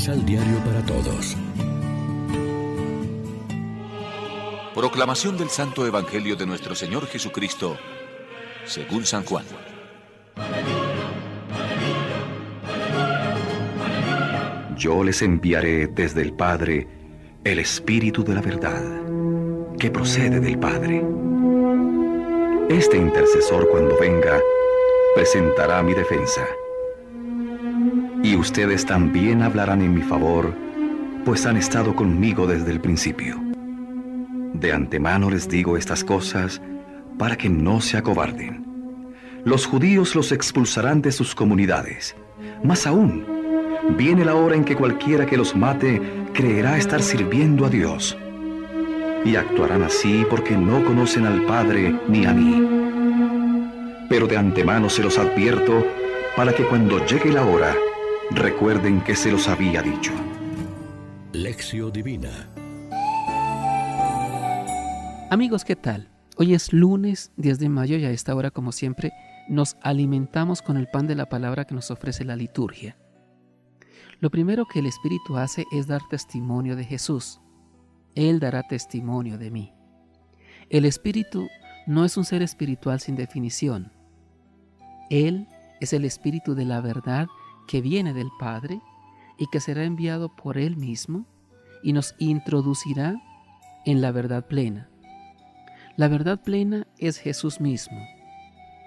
Misal Diario para Todos. Proclamación del Santo Evangelio de nuestro Señor Jesucristo, según San Juan. Yo les enviaré desde el Padre el Espíritu de la verdad, que procede del Padre. Este intercesor cuando venga, presentará mi defensa. Y ustedes también hablarán en mi favor, pues han estado conmigo desde el principio. De antemano les digo estas cosas para que no se acobarden. Los judíos los expulsarán de sus comunidades. Más aún, viene la hora en que cualquiera que los mate creerá estar sirviendo a Dios. Y actuarán así porque no conocen al Padre ni a mí. Pero de antemano se los advierto para que cuando llegue la hora, recuerden que se los había dicho. Lección Divina Amigos, ¿qué tal? Hoy es lunes 10 de mayo y a esta hora, como siempre, nos alimentamos con el pan de la palabra que nos ofrece la liturgia. Lo primero que el Espíritu hace es dar testimonio de Jesús. Él dará testimonio de mí. El Espíritu no es un ser espiritual sin definición. Él es el Espíritu de la verdad que viene del Padre y que será enviado por Él mismo y nos introducirá en la verdad plena. La verdad plena es Jesús mismo.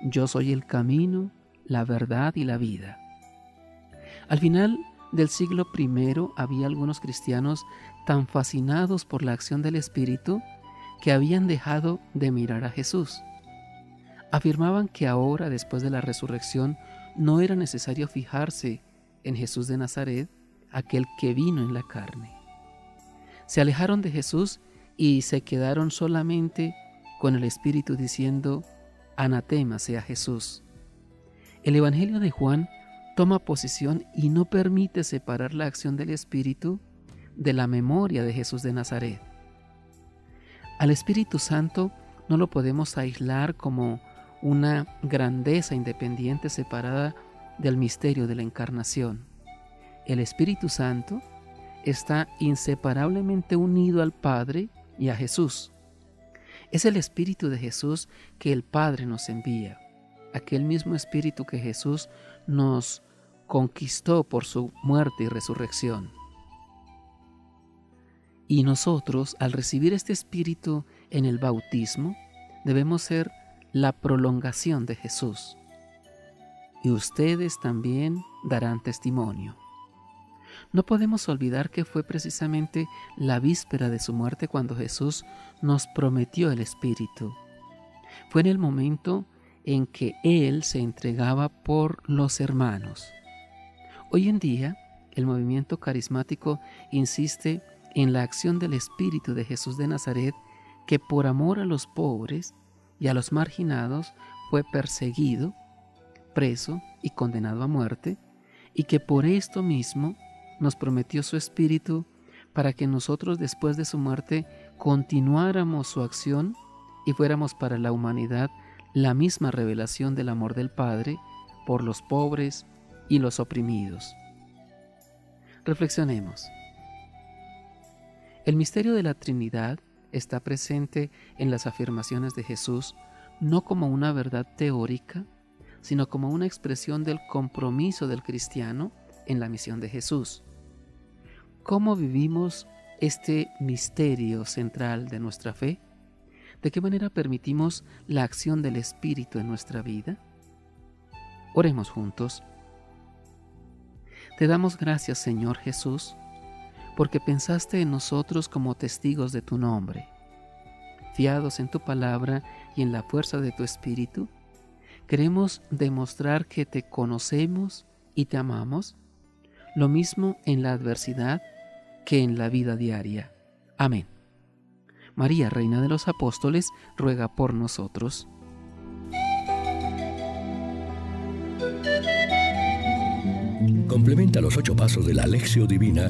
Yo soy el camino, la verdad y la vida. Al final, del siglo I había algunos cristianos tan fascinados por la acción del Espíritu que habían dejado de mirar a Jesús. Afirmaban que ahora, después de la resurrección, no era necesario fijarse en Jesús de Nazaret, aquel que vino en la carne. Se alejaron de Jesús y se quedaron solamente con el Espíritu diciendo, anatema sea Jesús. El Evangelio de Juan toma posición y no permite separar la acción del Espíritu de la memoria de Jesús de Nazaret. Al Espíritu Santo no lo podemos aislar como una grandeza independiente separada del misterio de la encarnación. El Espíritu Santo está inseparablemente unido al Padre y a Jesús. Es el Espíritu de Jesús que el Padre nos envía, aquel mismo Espíritu que Jesús nos conquistó por su muerte y resurrección. Y nosotros, al recibir este Espíritu en el bautismo, debemos ser la prolongación de Jesús. Y ustedes también darán testimonio. No podemos olvidar que fue precisamente la víspera de su muerte cuando Jesús nos prometió el Espíritu. Fue en el momento en que Él se entregaba por los hermanos. Hoy en día, el movimiento carismático insiste en la acción del Espíritu de Jesús de Nazaret, que por amor a los pobres y a los marginados fue perseguido, preso y condenado a muerte, y que por esto mismo nos prometió su Espíritu para que nosotros después de su muerte continuáramos su acción y fuéramos para la humanidad la misma revelación del amor del Padre por los pobres y los oprimidos. Reflexionemos. El misterio de la Trinidad está presente en las afirmaciones de Jesús no como una verdad teórica, sino como una expresión del compromiso del cristiano en la misión de Jesús. ¿Cómo vivimos este misterio central de nuestra fe? ¿De qué manera permitimos la acción del Espíritu en nuestra vida? Oremos juntos. Te damos gracias, Señor Jesús, porque pensaste en nosotros como testigos de tu nombre. Fiados en tu palabra y en la fuerza de tu Espíritu, queremos demostrar que te conocemos y te amamos, lo mismo en la adversidad que en la vida diaria. Amén. María, Reina de los Apóstoles, ruega por nosotros. Complementa los ocho pasos de la Alexio Divina